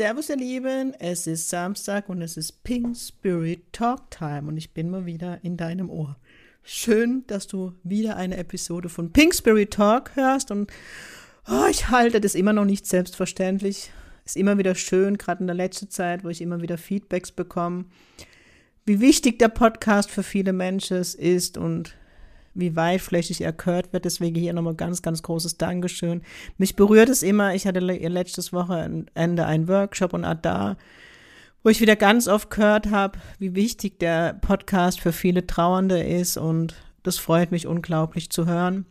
Servus ihr Lieben, es ist Samstag und es ist Pink Spirit Talk Time und ich bin mal wieder in deinem Ohr. Schön, dass du wieder eine Episode von Pink Spirit Talk hörst und oh, ich halte das immer noch nicht selbstverständlich. Ist immer wieder schön, gerade in der letzten Zeit, wo ich immer wieder Feedbacks bekomme, wie wichtig der Podcast für viele Menschen ist und wie weitflächig er gehört wird. Deswegen hier nochmal ganz, ganz großes Dankeschön. Mich berührt es immer. Ich hatte letztes Wochenende einen Workshop und da, wo ich wieder ganz oft gehört habe, wie wichtig der Podcast für viele Trauernde ist und das freut mich unglaublich zu hören.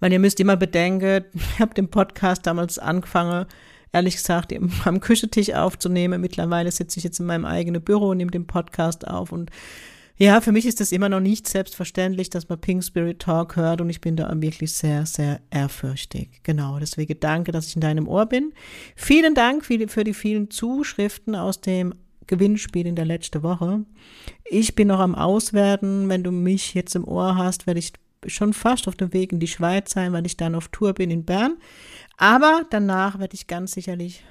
Weil ihr müsst immer bedenken, ich habe den Podcast damals angefangen, ehrlich gesagt, am Küchentisch aufzunehmen. Mittlerweile sitze ich jetzt in meinem eigenen Büro und nehme den Podcast auf und ja, für mich ist das immer noch nicht selbstverständlich, dass man Pink Spirit Talk hört und ich bin da wirklich sehr, sehr ehrfürchtig. Genau, deswegen danke, dass ich in deinem Ohr bin. Vielen Dank für die, für die vielen Zuschriften aus dem Gewinnspiel in der letzten Woche. Ich bin noch am Auswerten. Wenn du mich jetzt im Ohr hast, werde ich schon fast auf dem Weg in die Schweiz sein, weil ich dann auf Tour bin in Bern. Aber danach werde ich ganz sicherlich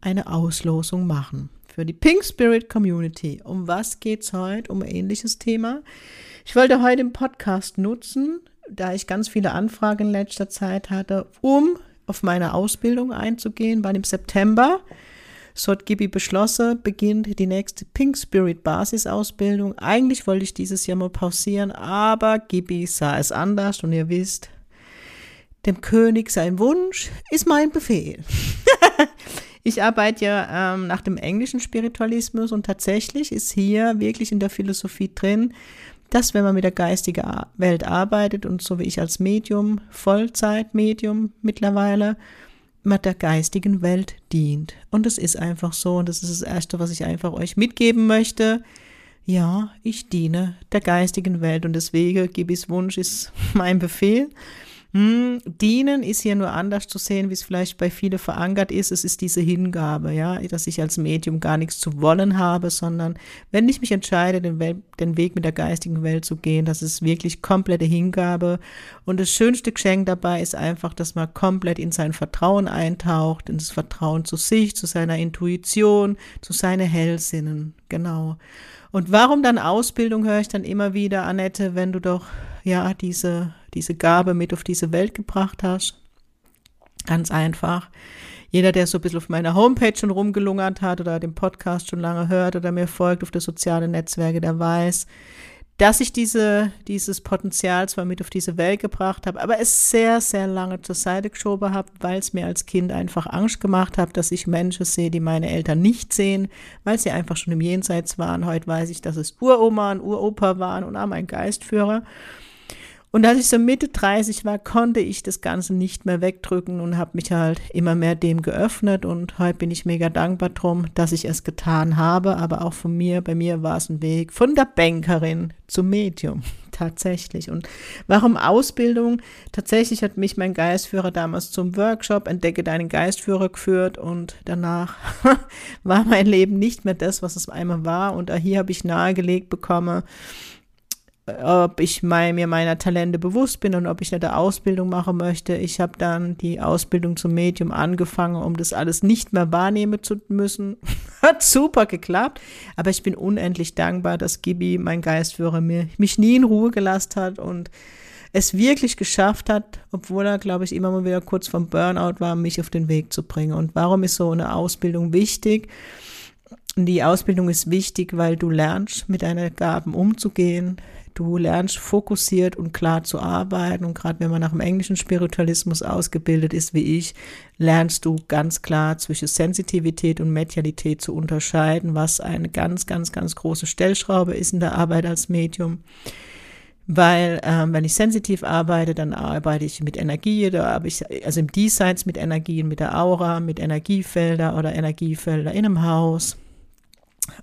eine Auslosung machen für die Pink Spirit Community. Um was geht's heute? Um ein ähnliches Thema. Ich wollte heute den Podcast nutzen, da ich ganz viele Anfragen in letzter Zeit hatte, um auf meine Ausbildung einzugehen, weil im September, so hat Gibi beschlossen, beginnt die nächste Pink Spirit Basisausbildung. Eigentlich wollte ich dieses Jahr mal pausieren, aber Gibi sah es anders und ihr wisst, dem König sein Wunsch ist mein Befehl. Ich arbeite ja ähm, nach dem englischen Spiritualismus und tatsächlich ist hier wirklich in der Philosophie drin, dass wenn man mit der geistigen Welt arbeitet und so wie ich als Medium, Vollzeitmedium mittlerweile, man der geistigen Welt dient. Und es ist einfach so und das ist das Erste, was ich einfach euch mitgeben möchte. Ja, ich diene der geistigen Welt und deswegen Gibis Wunsch ist mein Befehl. Hm, dienen ist hier nur anders zu sehen, wie es vielleicht bei vielen verankert ist. Es ist diese Hingabe, ja, dass ich als Medium gar nichts zu wollen habe, sondern wenn ich mich entscheide, den, Wel den Weg mit der geistigen Welt zu gehen, das ist wirklich komplette Hingabe. Und das schönste Geschenk dabei ist einfach, dass man komplett in sein Vertrauen eintaucht, in das Vertrauen zu sich, zu seiner Intuition, zu seinen Hellsinnen, genau. Und warum dann Ausbildung, höre ich dann immer wieder, Annette, wenn du doch ja diese, diese Gabe mit auf diese Welt gebracht hast. Ganz einfach. Jeder, der so ein bisschen auf meiner Homepage schon rumgelungert hat oder den Podcast schon lange hört oder mir folgt auf der sozialen Netzwerke, der weiß, dass ich diese, dieses Potenzial zwar mit auf diese Welt gebracht habe, aber es sehr, sehr lange zur Seite geschoben habe, weil es mir als Kind einfach Angst gemacht hat, dass ich Menschen sehe, die meine Eltern nicht sehen, weil sie einfach schon im Jenseits waren. Heute weiß ich, dass es Uroma und Uropa waren und auch mein Geistführer. Und als ich so Mitte 30 war, konnte ich das Ganze nicht mehr wegdrücken und habe mich halt immer mehr dem geöffnet. Und heute bin ich mega dankbar drum, dass ich es getan habe. Aber auch von mir, bei mir war es ein Weg von der Bankerin zum Medium. Tatsächlich. Und warum Ausbildung? Tatsächlich hat mich mein Geistführer damals zum Workshop Entdecke deinen Geistführer geführt und danach war mein Leben nicht mehr das, was es einmal war. Und hier habe ich nahegelegt bekommen, ob ich mein, mir meiner Talente bewusst bin und ob ich eine Ausbildung machen möchte. Ich habe dann die Ausbildung zum Medium angefangen, um das alles nicht mehr wahrnehmen zu müssen. Hat super geklappt, aber ich bin unendlich dankbar, dass Gibi, mein Geistführer, mir, mich nie in Ruhe gelassen hat und es wirklich geschafft hat, obwohl er, glaube ich, immer mal wieder kurz vom Burnout war, mich auf den Weg zu bringen. Und warum ist so eine Ausbildung wichtig? Die Ausbildung ist wichtig, weil du lernst, mit deinen Gaben umzugehen. Du lernst fokussiert und klar zu arbeiten. Und gerade wenn man nach dem englischen Spiritualismus ausgebildet ist, wie ich, lernst du ganz klar zwischen Sensitivität und Medialität zu unterscheiden, was eine ganz, ganz, ganz große Stellschraube ist in der Arbeit als Medium. Weil ähm, wenn ich sensitiv arbeite, dann arbeite ich mit Energie, da habe ich also im Diesseits mit Energien, mit der Aura, mit Energiefelder oder Energiefelder in einem Haus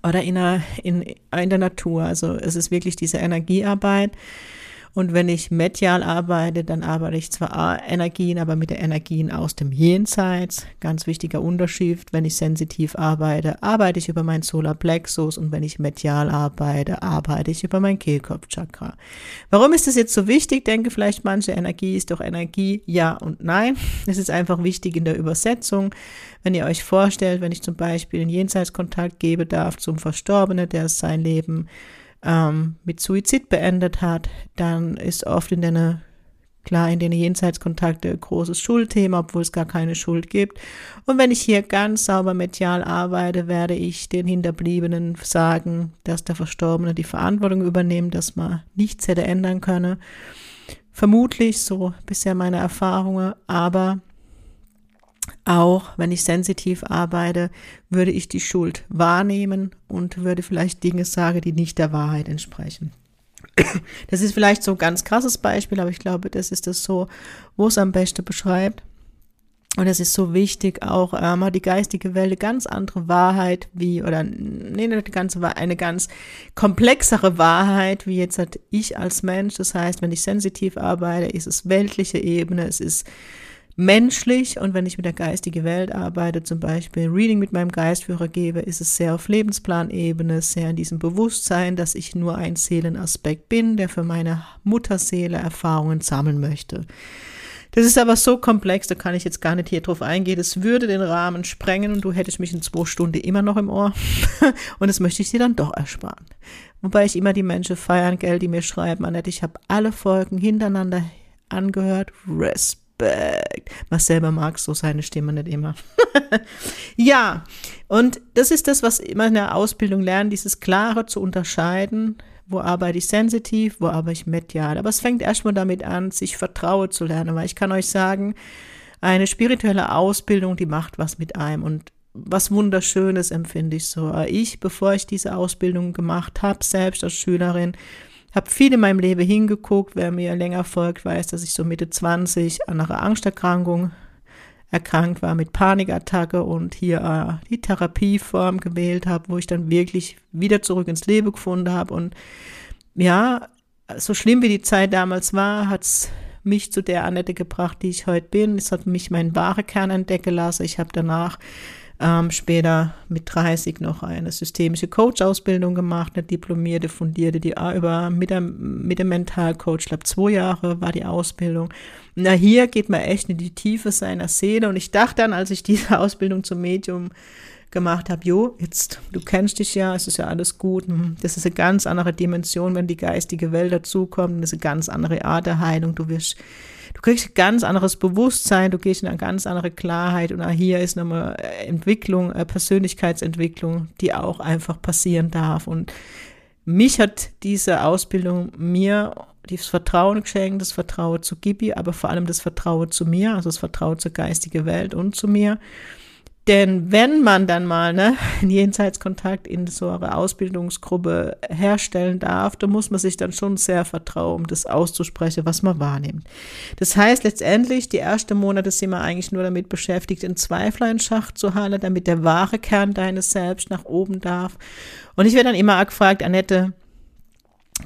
oder in der, in, in der Natur. Also es ist wirklich diese Energiearbeit. Und wenn ich medial arbeite, dann arbeite ich zwar Energien, aber mit den Energien aus dem Jenseits. Ganz wichtiger Unterschied. Wenn ich sensitiv arbeite, arbeite ich über mein Solarplexus und wenn ich medial arbeite, arbeite ich über mein Kehlkopfchakra. Warum ist das jetzt so wichtig? Denke vielleicht manche, Energie ist doch Energie. Ja und nein. Es ist einfach wichtig in der Übersetzung. Wenn ihr euch vorstellt, wenn ich zum Beispiel einen Jenseitskontakt gebe darf zum Verstorbenen, der sein Leben ähm, mit Suizid beendet hat, dann ist oft in der klar in den Jenseitskontakte großes Schuldthema, obwohl es gar keine Schuld gibt. Und wenn ich hier ganz sauber medial arbeite, werde ich den Hinterbliebenen sagen, dass der Verstorbene die Verantwortung übernimmt, dass man nichts hätte ändern können. Vermutlich so bisher meine Erfahrungen, aber auch wenn ich sensitiv arbeite, würde ich die Schuld wahrnehmen und würde vielleicht Dinge sagen, die nicht der Wahrheit entsprechen. Das ist vielleicht so ein ganz krasses Beispiel, aber ich glaube, das ist das so, wo es am besten beschreibt. Und es ist so wichtig, auch ähm, die geistige Welt eine ganz andere Wahrheit wie, oder nee, die ganze eine ganz komplexere Wahrheit, wie jetzt halt ich als Mensch. Das heißt, wenn ich sensitiv arbeite, ist es weltliche Ebene, es ist menschlich und wenn ich mit der geistigen Welt arbeite, zum Beispiel Reading mit meinem Geistführer gebe, ist es sehr auf Lebensplanebene, sehr in diesem Bewusstsein, dass ich nur ein Seelenaspekt bin, der für meine Mutterseele Erfahrungen sammeln möchte. Das ist aber so komplex, da kann ich jetzt gar nicht hier drauf eingehen. Das würde den Rahmen sprengen und du hättest mich in zwei Stunden immer noch im Ohr. und das möchte ich dir dann doch ersparen. Wobei ich immer die Menschen feiern, gell, die mir schreiben, Annette, ich habe alle Folgen hintereinander angehört. Respekt Respekt. Selber mag so seine Stimme nicht immer. ja, und das ist das, was immer in der Ausbildung lernen, dieses Klare zu unterscheiden. Wo arbeite ich sensitiv, wo arbeite ich medial. Aber es fängt erstmal damit an, sich Vertrauen zu lernen, weil ich kann euch sagen, eine spirituelle Ausbildung, die macht was mit einem und was Wunderschönes empfinde ich so. Ich, bevor ich diese Ausbildung gemacht habe, selbst als Schülerin, habe viel in meinem Leben hingeguckt. Wer mir länger folgt, weiß, dass ich so Mitte 20 an einer Angsterkrankung erkrankt war mit Panikattacke und hier äh, die Therapieform gewählt habe, wo ich dann wirklich wieder zurück ins Leben gefunden habe. Und ja, so schlimm wie die Zeit damals war, hat es mich zu der Annette gebracht, die ich heute bin. Es hat mich meinen wahren Kern entdecken lassen. Ich habe danach ähm, später mit 30 noch eine systemische Coach-Ausbildung gemacht, eine diplomierte, fundierte, die über mit dem, mit dem Mentalcoach, ich glaube zwei Jahre war die Ausbildung. Na, hier geht man echt in die Tiefe seiner Seele und ich dachte dann, als ich diese Ausbildung zum Medium gemacht habe, jo, jetzt, du kennst dich ja, es ist ja alles gut. Hm, das ist eine ganz andere Dimension, wenn die geistige Welt dazukommt. Das ist eine ganz andere Art der Heilung. Du wirst du kriegst ein ganz anderes Bewusstsein, du gehst in eine ganz andere Klarheit und auch hier ist nochmal Entwicklung, äh, Persönlichkeitsentwicklung, die auch einfach passieren darf. Und mich hat diese Ausbildung mir das Vertrauen geschenkt, das Vertrauen zu Gibi, aber vor allem das Vertrauen zu mir, also das Vertrauen zur geistigen Welt und zu mir. Denn wenn man dann mal ne, einen Jenseitskontakt in so einer Ausbildungsgruppe herstellen darf, dann muss man sich dann schon sehr vertrauen, um das auszusprechen, was man wahrnimmt. Das heißt letztendlich, die ersten Monate sind wir eigentlich nur damit beschäftigt, den Zweifler in Schach zu halten, damit der wahre Kern deines Selbst nach oben darf. Und ich werde dann immer gefragt, Annette,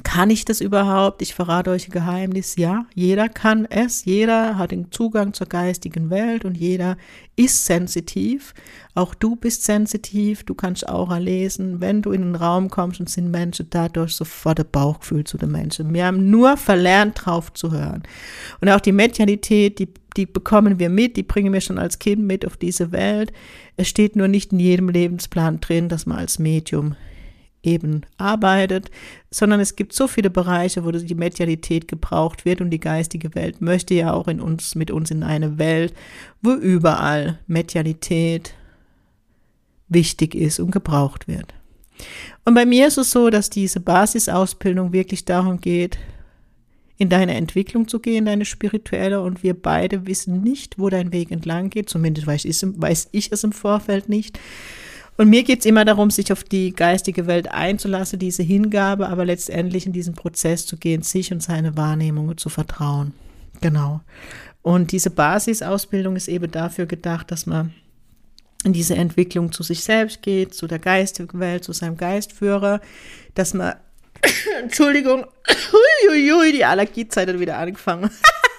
kann ich das überhaupt? Ich verrate euch ein Geheimnis. Ja, jeder kann es. Jeder hat den Zugang zur geistigen Welt und jeder ist sensitiv. Auch du bist sensitiv. Du kannst auch lesen. Wenn du in den Raum kommst und sind Menschen dadurch sofort ein Bauchgefühl zu den Menschen. Wir haben nur verlernt, drauf zu hören. Und auch die Medialität, die, die bekommen wir mit, die bringen wir schon als Kind mit auf diese Welt. Es steht nur nicht in jedem Lebensplan drin, dass man als Medium eben arbeitet, sondern es gibt so viele Bereiche, wo die Medialität gebraucht wird und die geistige Welt möchte ja auch in uns, mit uns in eine Welt, wo überall Medialität wichtig ist und gebraucht wird. Und bei mir ist es so, dass diese Basisausbildung wirklich darum geht, in deine Entwicklung zu gehen, deine spirituelle, und wir beide wissen nicht, wo dein Weg entlang geht, zumindest weiß ich, weiß ich es im Vorfeld nicht. Und mir geht es immer darum, sich auf die geistige Welt einzulassen, diese Hingabe, aber letztendlich in diesen Prozess zu gehen, sich und seine Wahrnehmungen zu vertrauen. Genau. Und diese Basisausbildung ist eben dafür gedacht, dass man in diese Entwicklung zu sich selbst geht, zu der geistigen Welt, zu seinem Geistführer, dass man, Entschuldigung, die Allergiezeit hat wieder angefangen,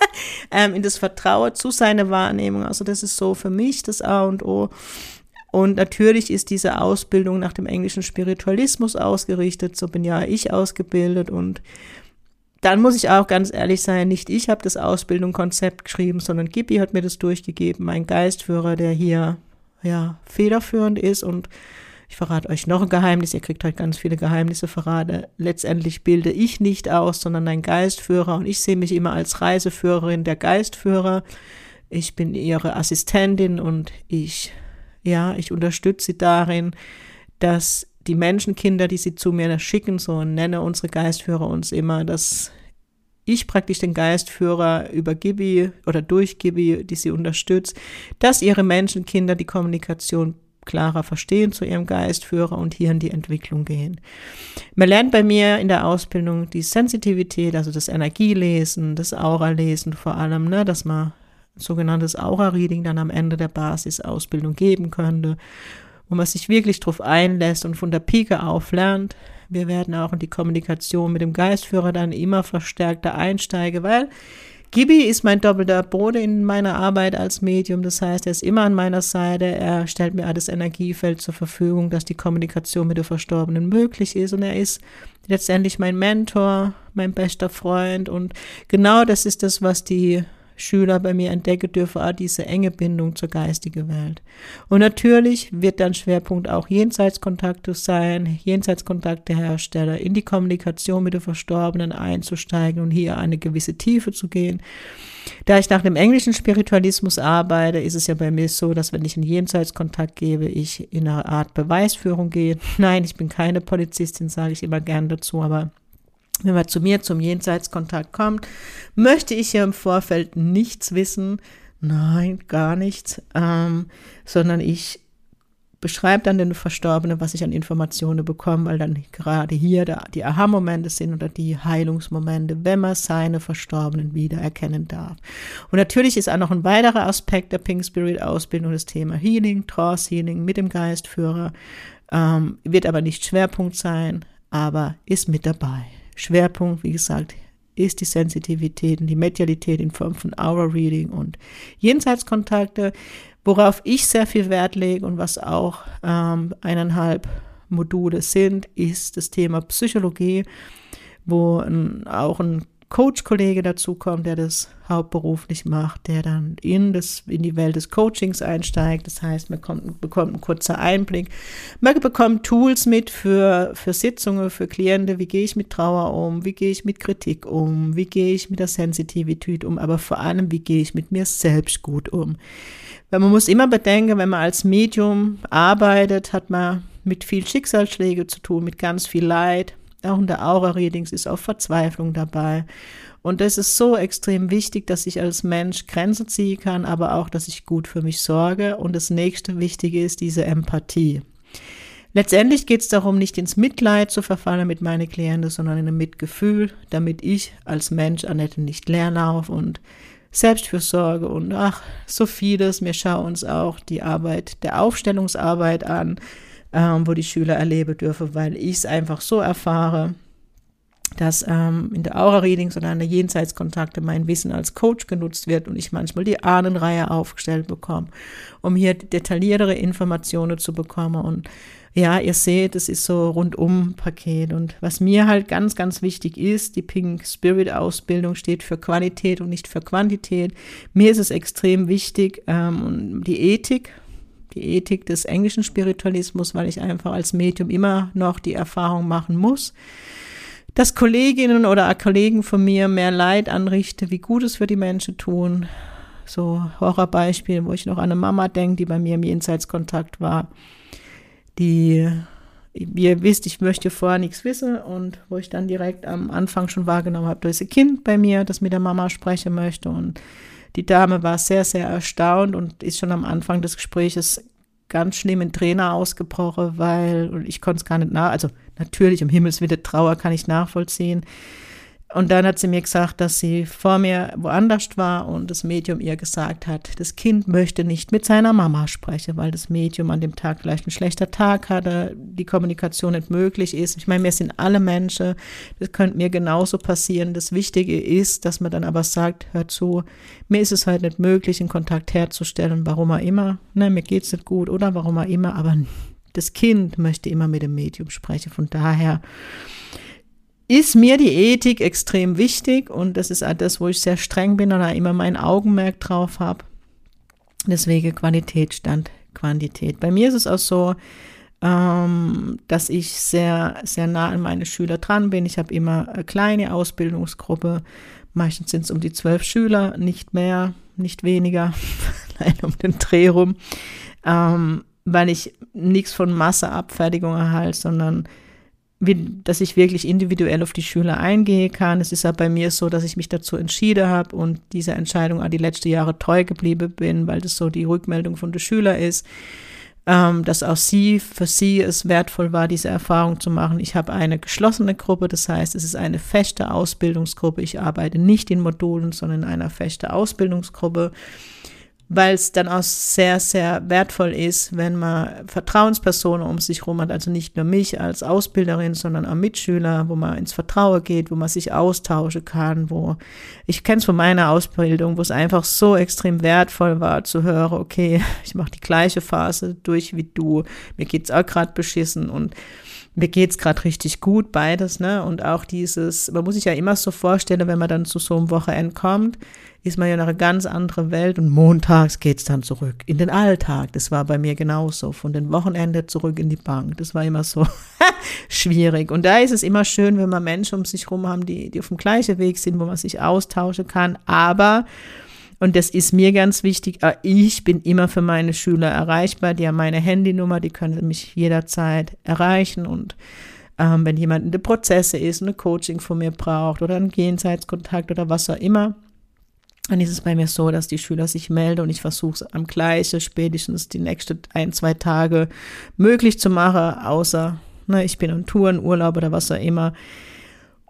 ähm, in das Vertrauen zu seiner Wahrnehmung. Also das ist so für mich das A und O. Und natürlich ist diese Ausbildung nach dem englischen Spiritualismus ausgerichtet, so bin ja ich ausgebildet und dann muss ich auch ganz ehrlich sein, nicht ich habe das Ausbildungskonzept geschrieben, sondern Gibi hat mir das durchgegeben, mein Geistführer, der hier ja federführend ist und ich verrate euch noch ein Geheimnis, ihr kriegt halt ganz viele Geheimnisse verrate. Letztendlich bilde ich nicht aus, sondern ein Geistführer und ich sehe mich immer als Reiseführerin der Geistführer. Ich bin ihre Assistentin und ich, ja, ich unterstütze sie darin, dass die Menschenkinder, die sie zu mir schicken, so nenne unsere Geistführer uns immer, dass ich praktisch den Geistführer über Gibi oder durch Gibi, die sie unterstützt, dass ihre Menschenkinder die Kommunikation klarer verstehen zu ihrem Geistführer und hier in die Entwicklung gehen. Man lernt bei mir in der Ausbildung die Sensitivität, also das Energielesen, das Aura-Lesen vor allem, ne, dass man sogenanntes Aura-Reading dann am Ende der Basisausbildung geben könnte wo man sich wirklich drauf einlässt und von der Pike auf lernt. Wir werden auch in die Kommunikation mit dem Geistführer dann immer verstärkter einsteigen, weil Gibi ist mein doppelter Bruder in meiner Arbeit als Medium. Das heißt, er ist immer an meiner Seite. Er stellt mir alles Energiefeld zur Verfügung, dass die Kommunikation mit der Verstorbenen möglich ist. Und er ist letztendlich mein Mentor, mein bester Freund. Und genau das ist das, was die Schüler bei mir entdecken dürfen, auch diese enge Bindung zur geistigen Welt. Und natürlich wird dann Schwerpunkt auch Jenseitskontakte sein, Jenseitskontakte herstellen, in die Kommunikation mit den Verstorbenen einzusteigen und hier eine gewisse Tiefe zu gehen. Da ich nach dem englischen Spiritualismus arbeite, ist es ja bei mir so, dass wenn ich einen Jenseitskontakt gebe, ich in eine Art Beweisführung gehe. Nein, ich bin keine Polizistin, sage ich immer gern dazu, aber wenn man zu mir zum Jenseitskontakt kommt, möchte ich ja im Vorfeld nichts wissen, nein, gar nichts, ähm, sondern ich beschreibe dann den Verstorbenen, was ich an Informationen bekomme, weil dann gerade hier die Aha-Momente sind oder die Heilungsmomente, wenn man seine Verstorbenen wiedererkennen darf. Und natürlich ist auch noch ein weiterer Aspekt der Pink Spirit Ausbildung das Thema Healing, Trance Healing mit dem Geistführer, ähm, wird aber nicht Schwerpunkt sein, aber ist mit dabei. Schwerpunkt, wie gesagt, ist die Sensitivität und die Medialität in Form von Aura Reading und Jenseitskontakte, worauf ich sehr viel Wert lege und was auch ähm, eineinhalb Module sind, ist das Thema Psychologie, wo ein, auch ein Coach-Kollege dazukommt, der das hauptberuflich macht, der dann in, das, in die Welt des Coachings einsteigt. Das heißt, man kommt, bekommt einen kurzen Einblick. Man bekommt Tools mit für, für Sitzungen, für Klienten. Wie gehe ich mit Trauer um? Wie gehe ich mit Kritik um? Wie gehe ich mit der Sensitivität um? Aber vor allem, wie gehe ich mit mir selbst gut um? Weil man muss immer bedenken, wenn man als Medium arbeitet, hat man mit viel Schicksalsschläge zu tun, mit ganz viel Leid auch in der Aura-Readings ist auch Verzweiflung dabei. Und das ist so extrem wichtig, dass ich als Mensch Grenzen ziehen kann, aber auch, dass ich gut für mich sorge. Und das nächste Wichtige ist diese Empathie. Letztendlich geht es darum, nicht ins Mitleid zu verfallen mit meinen Klienten, sondern in ein Mitgefühl, damit ich als Mensch Annette nicht leer laufe und Selbstfürsorge und ach, so vieles. Wir schauen uns auch die Arbeit der Aufstellungsarbeit an ähm, wo die Schüler erleben dürfen, weil ich es einfach so erfahre, dass ähm, in der Aura-Readings oder an der Jenseitskontakte mein Wissen als Coach genutzt wird und ich manchmal die Ahnenreihe aufgestellt bekomme, um hier detailliertere Informationen zu bekommen. Und ja, ihr seht, es ist so rundum Paket. Und was mir halt ganz, ganz wichtig ist, die Pink Spirit Ausbildung steht für Qualität und nicht für Quantität. Mir ist es extrem wichtig, ähm, die Ethik die Ethik des englischen Spiritualismus, weil ich einfach als Medium immer noch die Erfahrung machen muss, dass Kolleginnen oder Kollegen von mir mehr Leid anrichten, wie Gutes für die Menschen tun. So Horrorbeispiel, wo ich noch an eine Mama denke, die bei mir im Jenseitskontakt war, die, wie ihr wisst, ich möchte vorher nichts wissen und wo ich dann direkt am Anfang schon wahrgenommen habe, da ist ein Kind bei mir, das mit der Mama sprechen möchte und die Dame war sehr, sehr erstaunt und ist schon am Anfang des Gespräches ganz schlimm in Trainer ausgebrochen, weil und ich konnte es gar nicht nach, also natürlich um Himmels Trauer kann ich nachvollziehen. Und dann hat sie mir gesagt, dass sie vor mir woanders war und das Medium ihr gesagt hat, das Kind möchte nicht mit seiner Mama sprechen, weil das Medium an dem Tag vielleicht ein schlechter Tag hatte, die Kommunikation nicht möglich ist. Ich meine, wir sind alle Menschen, das könnte mir genauso passieren. Das Wichtige ist, dass man dann aber sagt, hör zu, mir ist es halt nicht möglich, einen Kontakt herzustellen, warum auch immer, ne, mir geht's nicht gut oder warum auch immer, aber das Kind möchte immer mit dem Medium sprechen. Von daher, ist mir die Ethik extrem wichtig und das ist auch das, wo ich sehr streng bin da immer mein Augenmerk drauf habe. Deswegen Qualität stand Quantität. Bei mir ist es auch so, ähm, dass ich sehr, sehr nah an meine Schüler dran bin. Ich habe immer eine kleine Ausbildungsgruppe. Meistens sind es um die zwölf Schüler, nicht mehr, nicht weniger, allein um den Dreh rum, ähm, weil ich nichts von Masseabfertigung erhalte, sondern wie, dass ich wirklich individuell auf die Schüler eingehen kann. Es ist ja bei mir so, dass ich mich dazu entschieden habe und dieser Entscheidung auch die letzten Jahre treu geblieben bin, weil das so die Rückmeldung von der Schüler ist ähm, dass auch sie, für sie es wertvoll war, diese Erfahrung zu machen. Ich habe eine geschlossene Gruppe, das heißt, es ist eine feste Ausbildungsgruppe. Ich arbeite nicht in Modulen, sondern in einer festen Ausbildungsgruppe weil es dann auch sehr, sehr wertvoll ist, wenn man Vertrauenspersonen um sich herum hat, also nicht nur mich als Ausbilderin, sondern auch Mitschüler, wo man ins Vertrauen geht, wo man sich austauschen kann, wo ich kenne es von meiner Ausbildung, wo es einfach so extrem wertvoll war zu hören, okay, ich mache die gleiche Phase durch wie du, mir geht's auch gerade beschissen und mir geht's gerade richtig gut, beides, ne? Und auch dieses, man muss sich ja immer so vorstellen, wenn man dann zu so einem Wochenende kommt, ist man ja in eine ganz andere Welt und montags geht's dann zurück in den Alltag. Das war bei mir genauso. Von den Wochenende zurück in die Bank. Das war immer so schwierig. Und da ist es immer schön, wenn man Menschen um sich herum haben, die, die auf dem gleichen Weg sind, wo man sich austauschen kann. Aber und das ist mir ganz wichtig. Äh, ich bin immer für meine Schüler erreichbar. Die haben meine Handynummer, die können mich jederzeit erreichen. Und ähm, wenn jemand in der Prozesse ist, eine Coaching von mir braucht oder einen Jenseitskontakt oder was auch immer, dann ist es bei mir so, dass die Schüler sich melden und ich versuche es am gleichen, spätestens die nächsten ein, zwei Tage möglich zu machen, außer ne, ich bin in Touren, Urlaub oder was auch immer.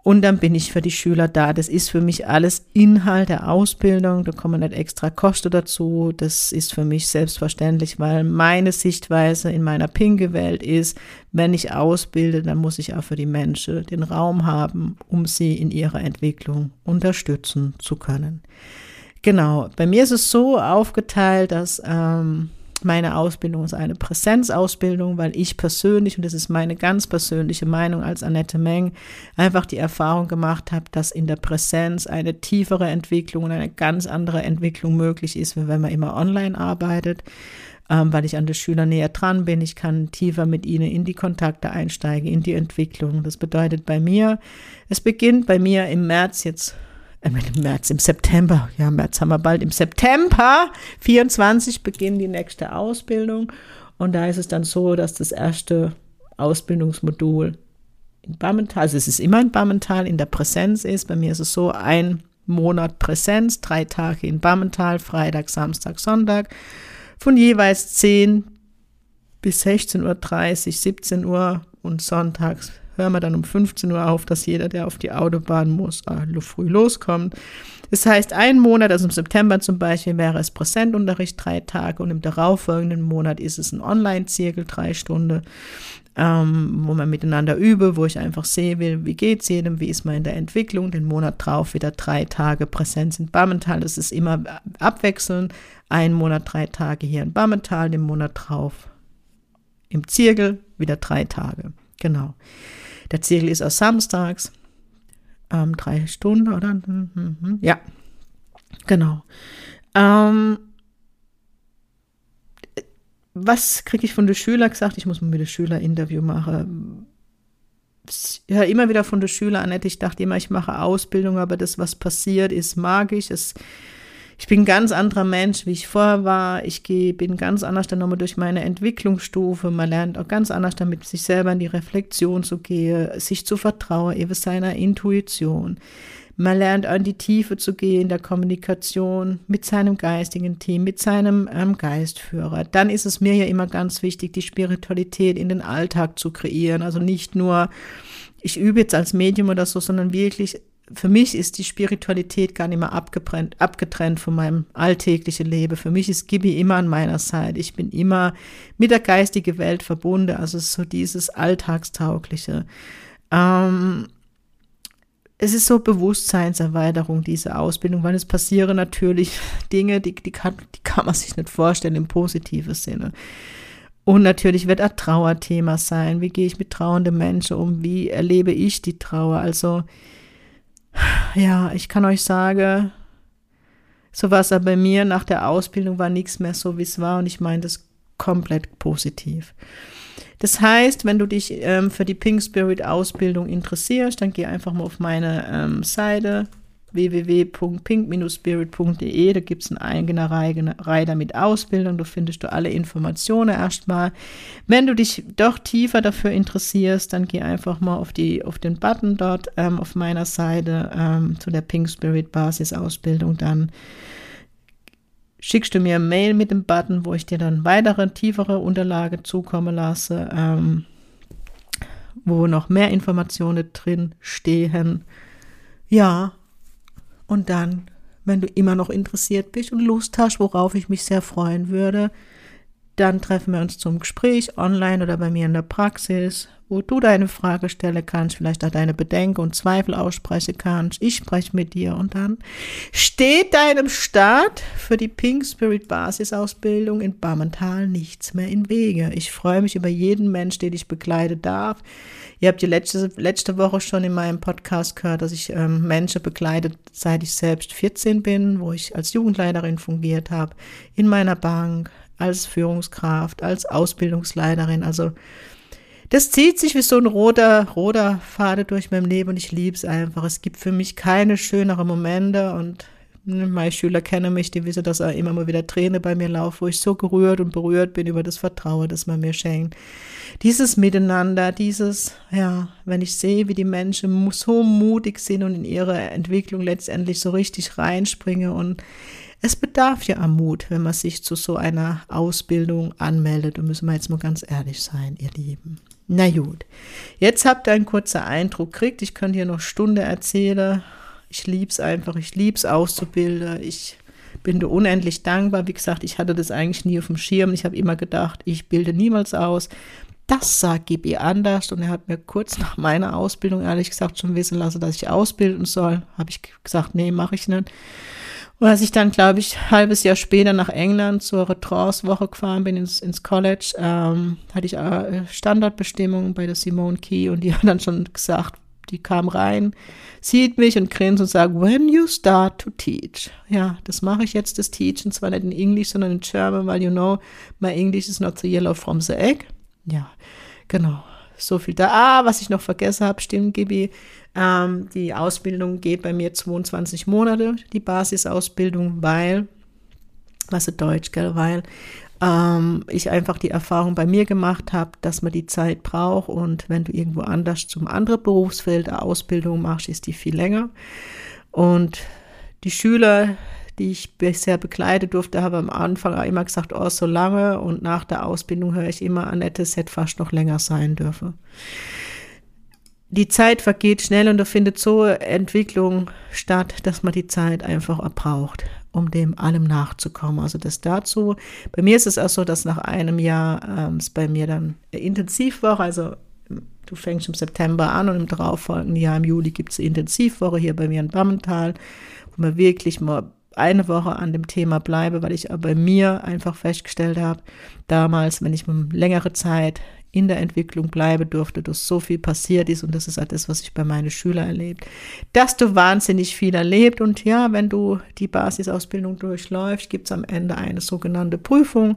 Und dann bin ich für die Schüler da. Das ist für mich alles Inhalt der Ausbildung. Da kommen nicht extra Kosten dazu. Das ist für mich selbstverständlich, weil meine Sichtweise in meiner Pinke-Welt ist, wenn ich ausbilde, dann muss ich auch für die Menschen den Raum haben, um sie in ihrer Entwicklung unterstützen zu können. Genau. Bei mir ist es so aufgeteilt, dass ähm, meine Ausbildung ist eine Präsenzausbildung, weil ich persönlich, und das ist meine ganz persönliche Meinung als Annette Meng, einfach die Erfahrung gemacht habe, dass in der Präsenz eine tiefere Entwicklung und eine ganz andere Entwicklung möglich ist, wenn man immer online arbeitet. Ähm, weil ich an den Schülern näher dran bin. Ich kann tiefer mit ihnen in die Kontakte einsteigen, in die Entwicklung. Das bedeutet bei mir, es beginnt bei mir im März jetzt im März, im September, ja, März haben wir bald, im September 24 beginnt die nächste Ausbildung. Und da ist es dann so, dass das erste Ausbildungsmodul in Bammental, also es ist immer in Bammental, in der Präsenz ist. Bei mir ist es so, ein Monat Präsenz, drei Tage in Bammental, Freitag, Samstag, Sonntag, von jeweils 10 bis 16.30 Uhr, 17 Uhr und sonntags hören wir dann um 15 Uhr auf, dass jeder, der auf die Autobahn muss, äh, früh loskommt. Das heißt, ein Monat, also im September zum Beispiel, wäre es Präsentunterricht drei Tage und im darauffolgenden Monat ist es ein Online-Zirkel drei Stunden, ähm, wo man miteinander übe, wo ich einfach will, wie geht's jedem, wie ist man in der Entwicklung. Den Monat drauf wieder drei Tage Präsenz in Bammental. Das ist immer abwechselnd. Ein Monat drei Tage hier in Bammental, den Monat drauf im Zirkel wieder drei Tage. Genau. Der Zirkel ist auch samstags, ähm, drei Stunden, oder? Mhm, ja, genau. Ähm, was kriege ich von den Schülern gesagt? Ich muss mal mit den Schülern Interview machen. Ich höre immer wieder von den Schülern, Annette, ich dachte immer, ich mache Ausbildung, aber das, was passiert, ist magisch. Es ich bin ein ganz anderer Mensch, wie ich vorher war. Ich gehe, bin ganz anders dann nochmal durch meine Entwicklungsstufe. Man lernt auch ganz anders damit, sich selber in die Reflexion zu gehen, sich zu vertrauen, eben seiner Intuition. Man lernt an die Tiefe zu gehen in der Kommunikation mit seinem geistigen Team, mit seinem ähm, Geistführer. Dann ist es mir ja immer ganz wichtig, die Spiritualität in den Alltag zu kreieren. Also nicht nur, ich übe jetzt als Medium oder so, sondern wirklich für mich ist die Spiritualität gar nicht mehr abgetrennt, abgetrennt von meinem alltäglichen Leben. Für mich ist Gibi immer an meiner Seite. Ich bin immer mit der geistigen Welt verbunden. Also so dieses Alltagstaugliche. Ähm, es ist so Bewusstseinserweiterung, diese Ausbildung, weil es passieren natürlich Dinge, die, die, kann, die kann man sich nicht vorstellen im positiven Sinne. Und natürlich wird ein Trauerthema sein. Wie gehe ich mit trauernden Menschen um? Wie erlebe ich die Trauer? Also, ja, ich kann euch sagen, so war es ja bei mir nach der Ausbildung, war nichts mehr so, wie es war. Und ich meine das komplett positiv. Das heißt, wenn du dich ähm, für die Pink Spirit Ausbildung interessierst, dann geh einfach mal auf meine ähm, Seite www.pink-spirit.de. Da gibt es einen eigenen Reiter mit Ausbildung. Da findest du alle Informationen erstmal. Wenn du dich doch tiefer dafür interessierst, dann geh einfach mal auf, die, auf den Button dort ähm, auf meiner Seite ähm, zu der Pink Spirit Basisausbildung. Dann schickst du mir eine Mail mit dem Button, wo ich dir dann weitere, tiefere Unterlagen zukommen lasse, ähm, wo noch mehr Informationen drin stehen. Ja, und dann, wenn du immer noch interessiert bist und Lust hast, worauf ich mich sehr freuen würde, dann treffen wir uns zum Gespräch online oder bei mir in der Praxis, wo du deine Frage stellen kannst, vielleicht auch deine Bedenken und Zweifel aussprechen kannst. Ich spreche mit dir und dann steht deinem Start für die Pink Spirit Basisausbildung in Bammental nichts mehr im Wege. Ich freue mich über jeden Mensch, den ich begleiten darf. Ihr habt die letzte, letzte Woche schon in meinem Podcast gehört, dass ich ähm, Menschen begleite, seit ich selbst 14 bin, wo ich als Jugendleiterin fungiert habe, in meiner Bank, als Führungskraft, als Ausbildungsleiterin. Also das zieht sich wie so ein roter, roter Faden durch mein Leben und ich liebe es einfach. Es gibt für mich keine schöneren Momente und meine Schüler kennen mich, die wissen, dass er immer mal wieder Tränen bei mir laufen, wo ich so gerührt und berührt bin über das Vertrauen, das man mir schenkt. Dieses Miteinander, dieses, ja, wenn ich sehe, wie die Menschen so mutig sind und in ihre Entwicklung letztendlich so richtig reinspringen und es bedarf ja am Mut, wenn man sich zu so einer Ausbildung anmeldet. Da müssen wir jetzt mal ganz ehrlich sein, ihr Lieben. Na gut, jetzt habt ihr einen kurzen Eindruck gekriegt. Ich könnte hier noch Stunde erzählen. Ich liebe es einfach, ich liebe es auszubilden. Ich bin da unendlich dankbar. Wie gesagt, ich hatte das eigentlich nie auf dem Schirm. Ich habe immer gedacht, ich bilde niemals aus. Das sagt Gibi anders und er hat mir kurz nach meiner Ausbildung ehrlich gesagt schon wissen lassen, dass ich ausbilden soll. Habe ich gesagt, nee, mache ich nicht. Und als ich dann, glaube ich, ein halbes Jahr später nach England zur Retrance-Woche gefahren bin ins, ins College, ähm, hatte ich Standardbestimmungen bei der Simone Key und die hat dann schon gesagt, die kam rein, sieht mich und grinst und sagt, when you start to teach. Ja, das mache ich jetzt, das Teachen, zwar nicht in Englisch, sondern in German, weil you know, my English is not the yellow from the egg. Ja, genau. So viel da. Ah, was ich noch vergessen habe, stimmt, Gibi. Ähm, die Ausbildung geht bei mir 22 Monate, die Basisausbildung, weil, was ist Deutsch, gell, weil ähm, ich einfach die Erfahrung bei mir gemacht habe, dass man die Zeit braucht und wenn du irgendwo anders zum anderen Berufsfeld eine Ausbildung machst, ist die viel länger. Und die Schüler, die ich bisher begleitet durfte, haben am Anfang auch immer gesagt, oh, so lange und nach der Ausbildung höre ich immer, Annette, es hätte fast noch länger sein dürfen die Zeit vergeht schnell und da findet so Entwicklung statt, dass man die Zeit einfach braucht, um dem allem nachzukommen. Also das dazu. Bei mir ist es auch so, dass nach einem Jahr ähm, es bei mir dann Intensivwoche, also du fängst im September an und im darauffolgenden Jahr im Juli gibt es Intensivwoche hier bei mir in Bammental, wo man wirklich mal eine Woche an dem Thema bleibe, weil ich bei mir einfach festgestellt habe, damals, wenn ich längere Zeit in der Entwicklung bleiben durfte, dass so viel passiert ist und das ist auch das, was ich bei meinen Schülern erlebt, dass du wahnsinnig viel erlebt und ja, wenn du die Basisausbildung durchläufst, gibt es am Ende eine sogenannte Prüfung,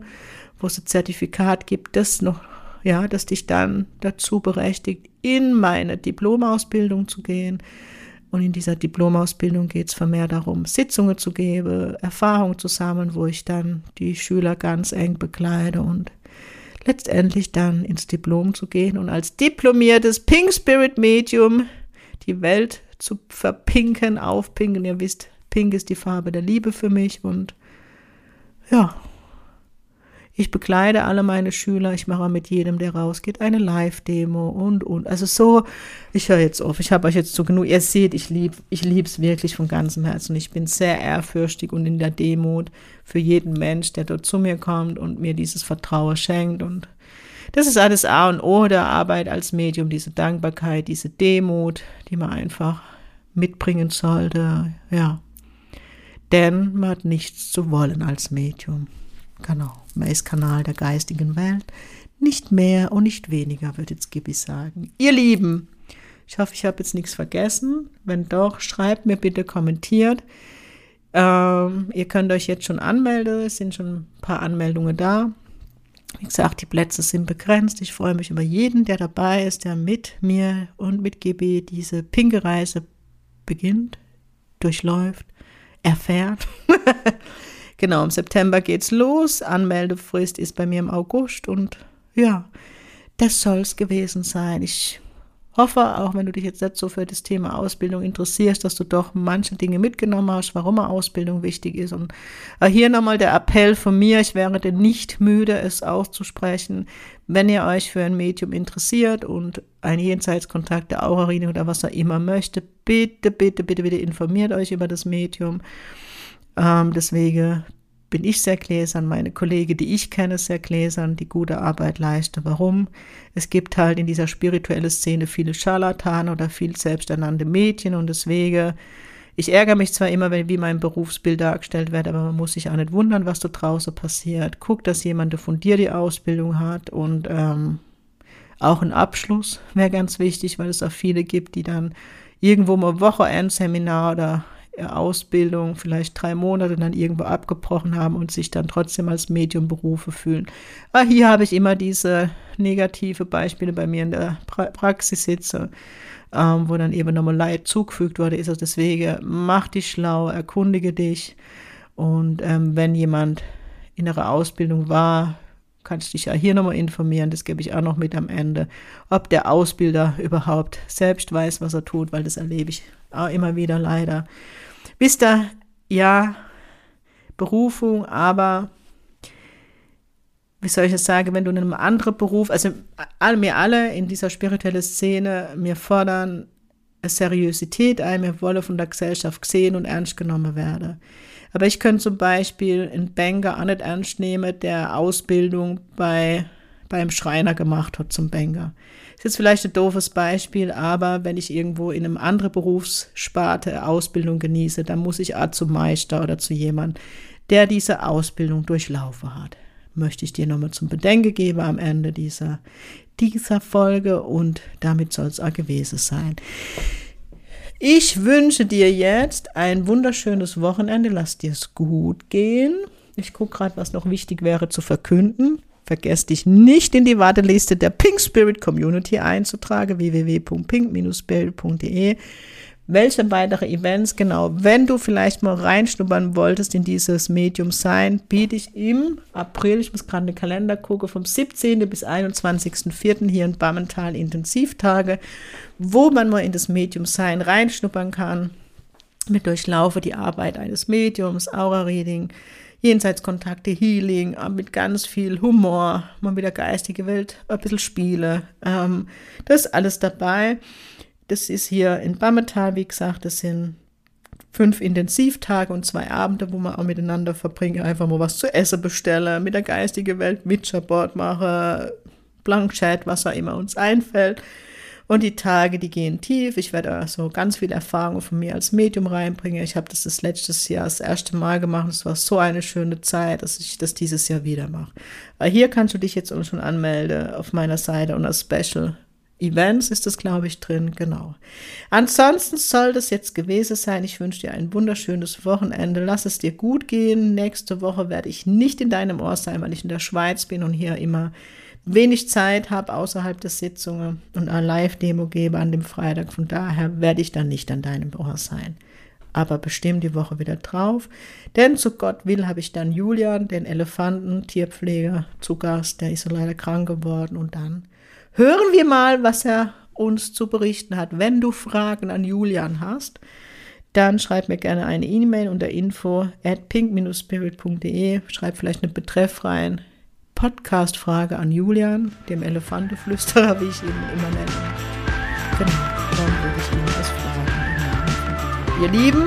wo es ein Zertifikat gibt, das noch, ja, das dich dann dazu berechtigt, in meine Diplomausbildung zu gehen. Und in dieser Diplomausbildung geht es vermehrt darum, Sitzungen zu geben, Erfahrungen zu sammeln, wo ich dann die Schüler ganz eng begleite und letztendlich dann ins Diplom zu gehen und als diplomiertes Pink Spirit Medium die Welt zu verpinken, aufpinken. Ihr wisst, Pink ist die Farbe der Liebe für mich und ja, Ich begleite alle meine Schüler, ich mache mit jedem, der rausgeht, eine Live-Demo und, und. Also so, ich höre jetzt auf, ich habe euch jetzt so genug, ihr seht, ich liebe ich es wirklich von ganzem Herzen. Ich bin sehr ehrfürchtig und in der Demut für jeden Mensch, der dort zu mir kommt und mir dieses Vertrauen schenkt. Und das ist alles A und O der Arbeit als Medium, diese Dankbarkeit, diese Demut, die man einfach mitbringen sollte, ja. Denn man hat nichts zu wollen als Medium. Genau, man Kanal der geistigen Welt. Nicht mehr und nicht weniger, würde jetzt Gibi sagen. Ihr Lieben, ich hoffe, ich habe jetzt nichts vergessen. Wenn doch, schreibt mir bitte, kommentiert. Ähm, ihr könnt euch jetzt schon anmelden. Es sind schon ein paar Anmeldungen da. Wie gesagt, die Plätze sind begrenzt. Ich freue mich über jeden, der dabei ist, der mit mir und mit GB diese pinke Reise beginnt, durchläuft, erfährt. Genau, im September geht's los. Anmeldefrist ist bei mir im August und ja, das soll's gewesen sein. Ich hoffe, auch wenn du dich jetzt nicht so für das Thema Ausbildung interessierst, dass du doch manche Dinge mitgenommen hast, warum Ausbildung wichtig ist. Und äh, hier nochmal der Appell von mir, ich wäre denn nicht müde, es auszusprechen, wenn ihr euch für ein Medium interessiert und ein Jenseitskontakt der Aura-Reading oder was er immer möchte, bitte, bitte, bitte, bitte informiert euch über das Medium. Ähm, deswegen bin ich sehr gläsern, meine Kollegen, die ich kenne, sehr gläsern, die gute Arbeit leisten. Warum? Es gibt halt in dieser spirituellen Szene viele Scharlatane oder viel selbsternannte Mädchen und deswegen, ich ärgere mich zwar immer, wenn wie mein Berufsbild dargestellt wird, aber man muss sich auch nicht wundern, was da draußen passiert. Guck, dass jemand von dir die Ausbildung hat und ähm, auch ein Abschluss wäre ganz wichtig, weil es auch viele gibt, die dann irgendwo mal Wochenendseminar oder Ausbildung vielleicht drei Monate dann irgendwo abgebrochen haben und sich dann trotzdem als Medium berufe fühlen. Ah, hier habe ich immer diese negative Beispiele bei mir in der pra Praxis sitze, ähm, wo dann eben nochmal Leid zugefügt wurde. Ist also deswegen, mach dich schlau, erkundige dich und ähm, wenn jemand in ihrer Ausbildung war, kannst dich ja hier nochmal informieren, das gebe ich auch noch mit am Ende, ob der Ausbilder überhaupt selbst weiß, was er tut, weil das erlebe ich auch immer wieder leider. Wisst ihr, ja, Berufung, aber wie soll ich das sagen, wenn du in einem anderen Beruf, also mir alle in dieser spirituellen Szene, mir fordern Seriosität ein, mir wollen von der Gesellschaft gesehen und ernst genommen werden. Aber ich könnte zum Beispiel einen Banker auch nicht ernst nehmen, der Ausbildung bei, beim Schreiner gemacht hat zum Banker. Ist jetzt vielleicht ein doofes Beispiel, aber wenn ich irgendwo in einem anderen Berufssparte Ausbildung genieße, dann muss ich auch zum Meister oder zu jemand, der diese Ausbildung durchlaufen hat. Möchte ich dir nochmal zum Bedenken geben am Ende dieser, dieser Folge und damit soll es auch gewesen sein. Ich wünsche dir jetzt ein wunderschönes Wochenende. Lass dir es gut gehen. Ich gucke gerade, was noch wichtig wäre zu verkünden. Vergesst dich nicht in die Warteliste der Pink Spirit Community einzutragen, www.pink-spirit.de. Welche weitere Events, genau, wenn du vielleicht mal reinschnuppern wolltest in dieses Medium sein, biete ich im April, ich muss gerade den Kalender gucken, vom 17. bis 21.04. hier in Bammental Intensivtage, wo man mal in das Medium sein reinschnuppern kann. Mit Durchlaufe die Arbeit eines Mediums, Aura-Reading, Jenseitskontakte, Healing, äh, mit ganz viel Humor, mal mit der geistigen Welt, ein bisschen Spiele. Ähm, das ist alles dabei. Das ist hier in Bammetal, wie gesagt, das sind fünf Intensivtage und zwei Abende, wo man auch miteinander verbringt, einfach mal was zu essen bestellen, mit der geistigen Welt Mitschabord machen, Blankchat, was auch immer uns einfällt. Und die Tage, die gehen tief. Ich werde also ganz viel Erfahrung von mir als Medium reinbringen. Ich habe das das letztes Jahr das erste Mal gemacht. Es war so eine schöne Zeit, dass ich das dieses Jahr wieder mache. Weil hier kannst du dich jetzt schon anmelden auf meiner Seite unter Special Events ist das, glaube ich, drin, genau. Ansonsten soll das jetzt gewesen sein. Ich wünsche dir ein wunderschönes Wochenende. Lass es dir gut gehen. Nächste Woche werde ich nicht in deinem Ohr sein, weil ich in der Schweiz bin und hier immer wenig Zeit habe außerhalb der Sitzungen und eine Live-Demo gebe an dem Freitag. Von daher werde ich dann nicht an deinem Ohr sein. Aber bestimmt die Woche wieder drauf. Denn zu Gott will habe ich dann Julian, den Elefanten, Tierpfleger, zu Gast. Der ist so leider krank geworden. Und dann hören wir mal, was er uns zu berichten hat. Wenn du Fragen an Julian hast, dann schreib mir gerne eine E-Mail unter info at pink-spirit.de. Schreib vielleicht einen Betreff rein Podcast-Frage an Julian, dem Elefanteflüsterer, wie ich ihn immer nenne. Genau, dann würde ich ihn das fragen. Ihr Lieben,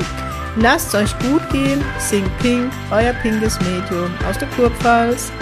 lasst euch gut gehen. Sing Pink, euer pinkes Medium aus der Kurpfalz.